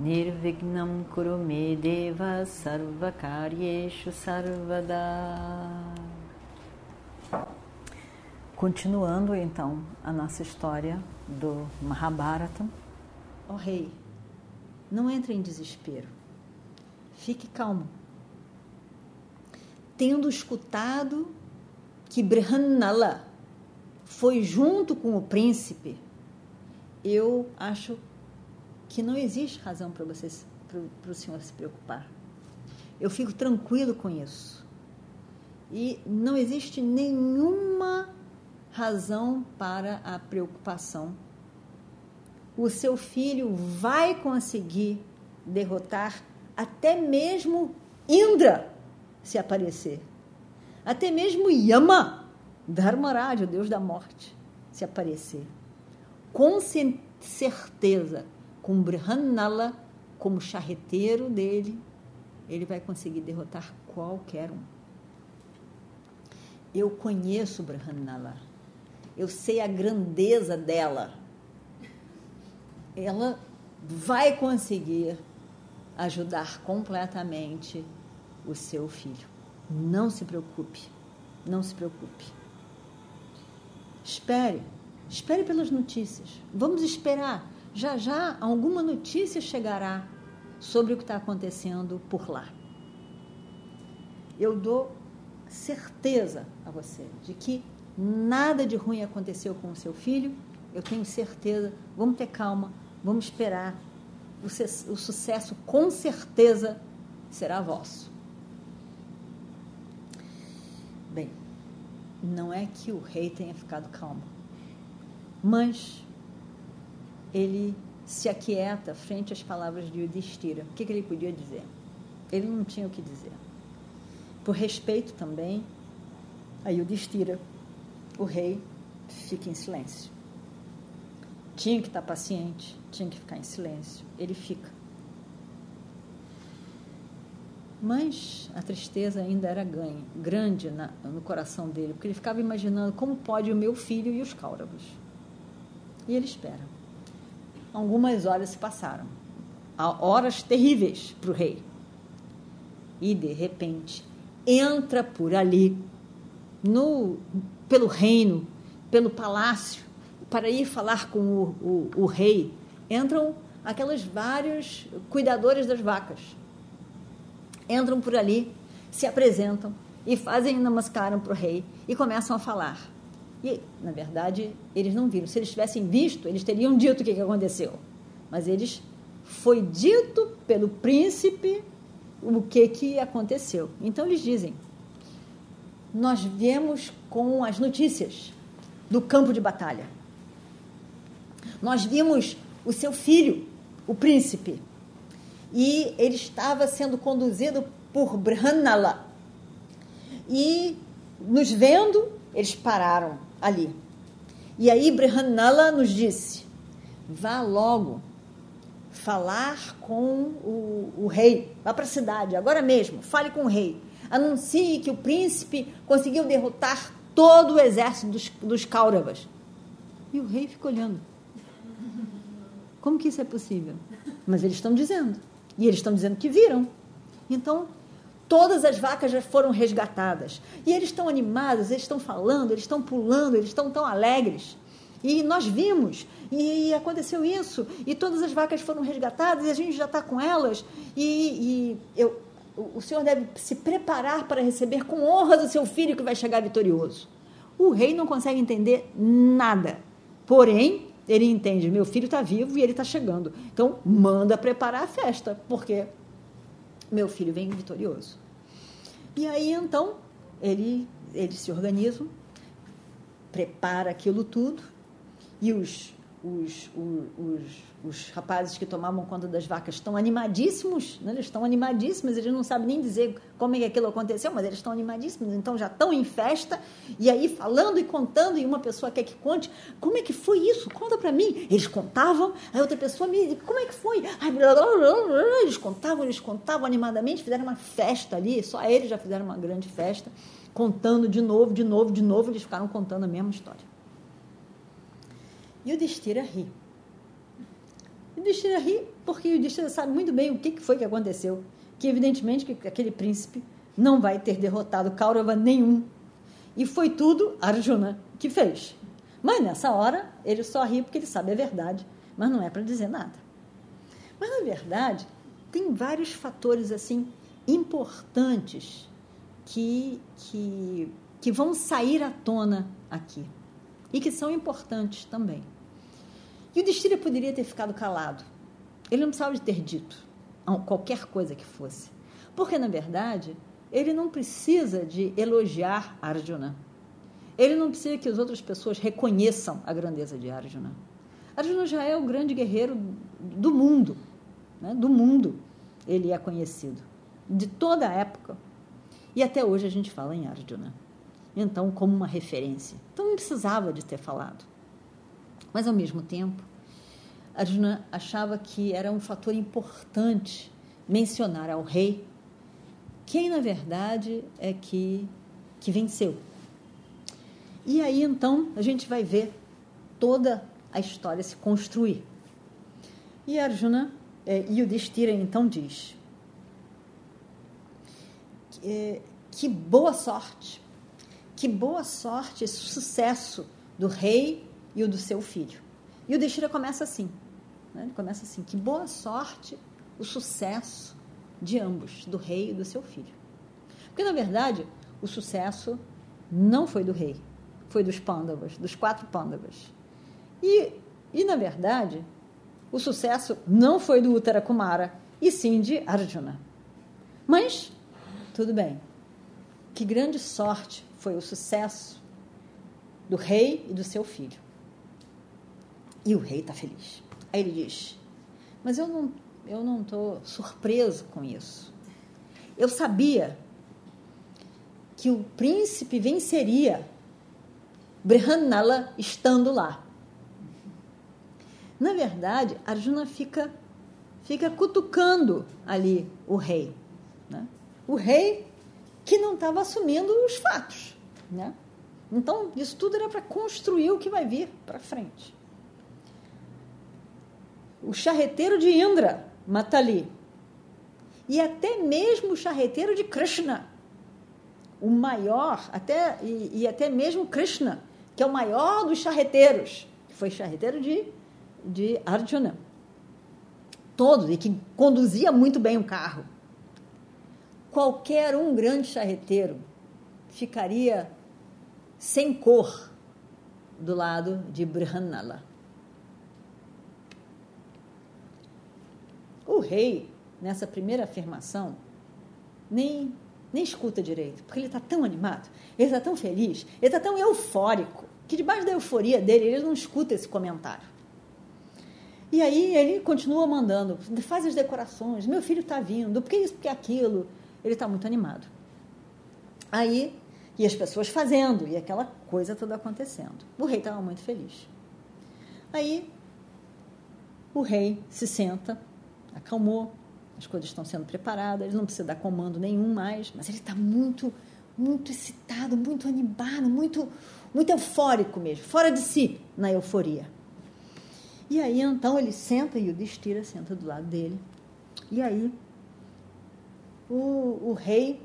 Nirvignam Kurume Deva Sarvakaryeshu Sarvada Continuando então a nossa história do Mahabharata. Ó oh, rei, não entre em desespero. Fique calmo. Tendo escutado que Brihannala foi junto com o príncipe, eu acho que não existe razão para você para o senhor se preocupar. Eu fico tranquilo com isso. E não existe nenhuma razão para a preocupação. O seu filho vai conseguir derrotar até mesmo Indra, se aparecer. Até mesmo Yama, Dharmaraj, o deus da morte, se aparecer. Com certeza com Brihannala como charreteiro dele, ele vai conseguir derrotar qualquer um. Eu conheço Brihannala. Eu sei a grandeza dela. Ela vai conseguir ajudar completamente o seu filho. Não se preocupe. Não se preocupe. Espere. Espere pelas notícias. Vamos esperar já já alguma notícia chegará sobre o que está acontecendo por lá. Eu dou certeza a você de que nada de ruim aconteceu com o seu filho. Eu tenho certeza. Vamos ter calma, vamos esperar. O, o sucesso com certeza será vosso. Bem, não é que o rei tenha ficado calmo, mas ele se aquieta frente às palavras de Yudhishthira. O que, que ele podia dizer? Ele não tinha o que dizer. Por respeito também a Yudhishthira, o rei fica em silêncio. Tinha que estar paciente, tinha que ficar em silêncio. Ele fica. Mas a tristeza ainda era ganho, grande na, no coração dele, porque ele ficava imaginando como pode o meu filho e os Cáuravos. E ele espera. Algumas horas se passaram, horas terríveis para o rei. E, de repente, entra por ali, no, pelo reino, pelo palácio, para ir falar com o, o, o rei. Entram aquelas vários cuidadores das vacas. Entram por ali, se apresentam e fazem namaskaram para o rei e começam a falar. E, na verdade, eles não viram. Se eles tivessem visto, eles teriam dito o que, aconteceu. Mas eles foi dito pelo príncipe o que, que aconteceu. Então eles dizem: Nós viemos com as notícias do campo de batalha. Nós vimos o seu filho, o príncipe, e ele estava sendo conduzido por Brhanala. E nos vendo, eles pararam ali. E aí Brihanala nos disse: vá logo falar com o, o rei, vá para a cidade, agora mesmo, fale com o rei. Anuncie que o príncipe conseguiu derrotar todo o exército dos, dos Kauravas. E o rei fica olhando. Como que isso é possível? Mas eles estão dizendo. E eles estão dizendo que viram. Então, Todas as vacas já foram resgatadas. E eles estão animados, eles estão falando, eles estão pulando, eles estão tão alegres. E nós vimos, e, aconteceu isso, e todas as vacas foram resgatadas, e a gente já está com elas, e, e eu, o senhor deve se preparar para receber com honras o seu filho que vai chegar vitorioso. O rei não consegue entender nada. Porém, ele entende: meu filho está vivo e ele está chegando. Então, manda preparar a festa, porque meu filho vem vitorioso. E aí então ele, eles se organizam, prepara aquilo tudo e os os, os, os, rapazes que tomavam conta das vacas estão animadíssimos, né? eles estão animadíssimos, eles não sabem nem dizer como é que aquilo aconteceu, mas eles estão animadíssimos, então já estão em festa, e aí falando e contando, e uma pessoa quer que conte, como é que foi isso? Conta para mim. Eles contavam, aí outra pessoa me diz, como é que foi? Blá, blá, blá, eles contavam, eles contavam animadamente, fizeram uma festa ali, só eles já fizeram uma grande festa, contando de novo, de novo, de novo, eles ficaram contando a mesma história. E o Destira ri. O Destira ri porque o Destira sabe muito bem o que foi que aconteceu. Que evidentemente que aquele príncipe não vai ter derrotado Kaurava nenhum. E foi tudo Arjuna que fez. Mas nessa hora ele só ri porque ele sabe a verdade, mas não é para dizer nada. Mas na verdade tem vários fatores assim importantes que, que, que vão sair à tona aqui e que são importantes também. E o Destira poderia ter ficado calado. Ele não precisava de ter dito qualquer coisa que fosse. Porque, na verdade, ele não precisa de elogiar Arjuna. Ele não precisa que as outras pessoas reconheçam a grandeza de Arjuna. Arjuna já é o grande guerreiro do mundo. Né? Do mundo ele é conhecido. De toda a época. E até hoje a gente fala em Arjuna então como uma referência. Então não precisava de ter falado. Mas ao mesmo tempo, Arjuna achava que era um fator importante mencionar ao rei quem na verdade é que que venceu. E aí então a gente vai ver toda a história se construir. E Arjuna é, Destira então diz que, é, que boa sorte que boa sorte, esse sucesso do rei e o do seu filho. E o Destira começa assim. Né? Ele começa assim: que boa sorte o sucesso de ambos, do rei e do seu filho. Porque, na verdade, o sucesso não foi do rei, foi dos Pandavas, dos quatro Pandavas. E, e na verdade, o sucesso não foi do Uttara Kumara, e sim de Arjuna. Mas, tudo bem. Que grande sorte foi o sucesso do rei e do seu filho. E o rei está feliz. Aí ele diz: Mas eu não eu não estou surpreso com isso. Eu sabia que o príncipe venceria Brihannala estando lá. Na verdade, Arjuna fica fica cutucando ali o rei. Né? O rei que não estava assumindo os fatos. Né? Então, isso tudo era para construir o que vai vir para frente. O charreteiro de Indra, Matali. E até mesmo o charreteiro de Krishna, o maior, até, e, e até mesmo Krishna, que é o maior dos charreteiros, que foi charreteiro de, de Arjuna. Todos, e que conduzia muito bem o carro qualquer um grande charreteiro ficaria sem cor do lado de Brihannala. O rei, nessa primeira afirmação, nem, nem escuta direito, porque ele está tão animado, ele está tão feliz, ele está tão eufórico, que debaixo da euforia dele, ele não escuta esse comentário. E aí ele continua mandando, faz as decorações, meu filho está vindo, por que isso, por que aquilo? ele está muito animado. Aí, e as pessoas fazendo, e aquela coisa toda acontecendo. O rei estava muito feliz. Aí, o rei se senta, acalmou, as coisas estão sendo preparadas, ele não precisa dar comando nenhum mais, mas ele está muito, muito excitado, muito animado, muito, muito eufórico mesmo, fora de si na euforia. E aí, então, ele senta e o Destira senta do lado dele. E aí, o, o rei,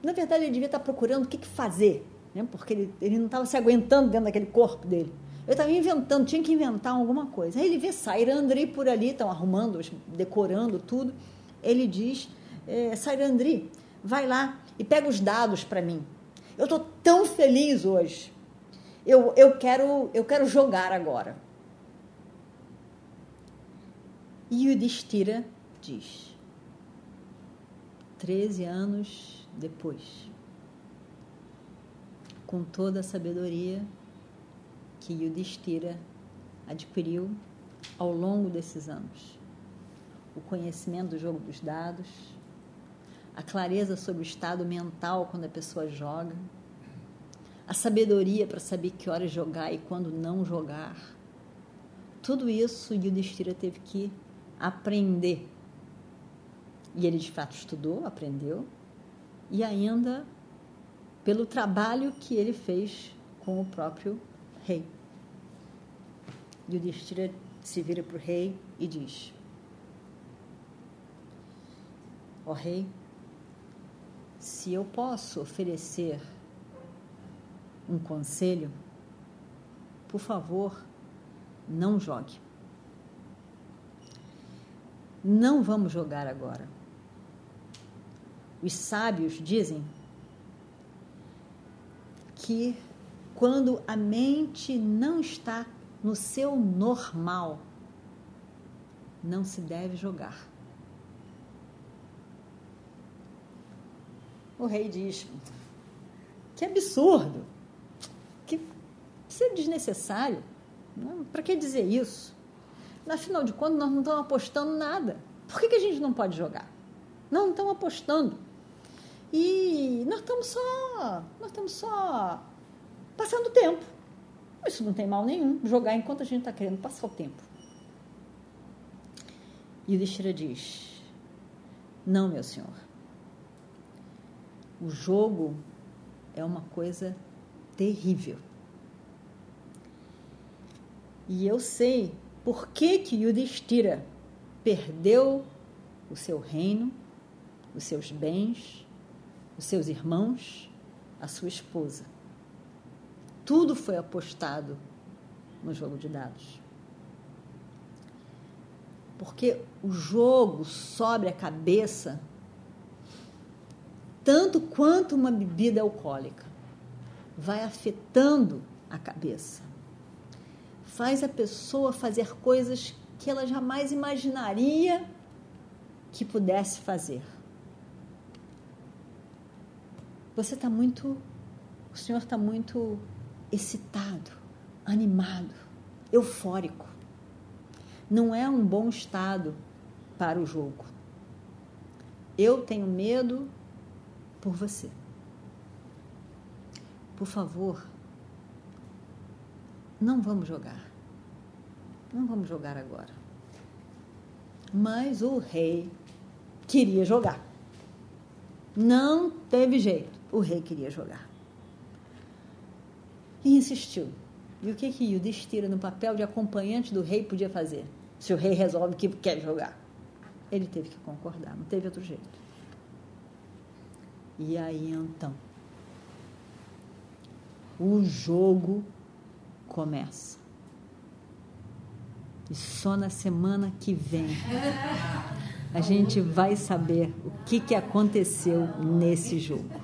na verdade, ele devia estar procurando o que, que fazer, né? porque ele, ele não estava se aguentando dentro daquele corpo dele. Eu estava inventando, tinha que inventar alguma coisa. Aí ele vê Sairandri por ali, estão arrumando, decorando tudo. Ele diz: é, Sairandri, vai lá e pega os dados para mim. Eu estou tão feliz hoje. Eu, eu, quero, eu quero jogar agora. E o Destira diz: 13 anos depois, com toda a sabedoria que Yudhishthira adquiriu ao longo desses anos o conhecimento do jogo dos dados, a clareza sobre o estado mental quando a pessoa joga, a sabedoria para saber que horas jogar e quando não jogar. Tudo isso Yudhishthira teve que aprender. E ele de fato estudou, aprendeu, e ainda pelo trabalho que ele fez com o próprio rei. Yudhishthira se vira para o rei e diz: Ó oh, rei, se eu posso oferecer um conselho, por favor, não jogue. Não vamos jogar agora. Os sábios dizem que quando a mente não está no seu normal, não se deve jogar. O rei diz: que absurdo, que é desnecessário. Para que dizer isso? Afinal de contas, nós não estamos apostando nada. Por que, que a gente não pode jogar? Não, não estamos apostando. E nós estamos só, nós estamos só passando tempo. Isso não tem mal nenhum, jogar enquanto a gente está querendo passar o tempo. E o Destira diz: Não, meu senhor. O jogo é uma coisa terrível. E eu sei por que que Yudhishthira perdeu o seu reino, os seus bens, os seus irmãos, a sua esposa. Tudo foi apostado no jogo de dados. Porque o jogo sobe a cabeça tanto quanto uma bebida alcoólica. Vai afetando a cabeça. Faz a pessoa fazer coisas que ela jamais imaginaria que pudesse fazer. Você está muito. O senhor está muito excitado, animado, eufórico. Não é um bom estado para o jogo. Eu tenho medo por você. Por favor, não vamos jogar. Não vamos jogar agora. Mas o rei queria jogar. Não teve jeito. O rei queria jogar e insistiu. E o que que Yudhishthira, no papel de acompanhante do rei, podia fazer? Se o rei resolve que quer jogar. Ele teve que concordar, não teve outro jeito. E aí então, o jogo começa. E só na semana que vem a gente vai saber o que, que aconteceu nesse jogo.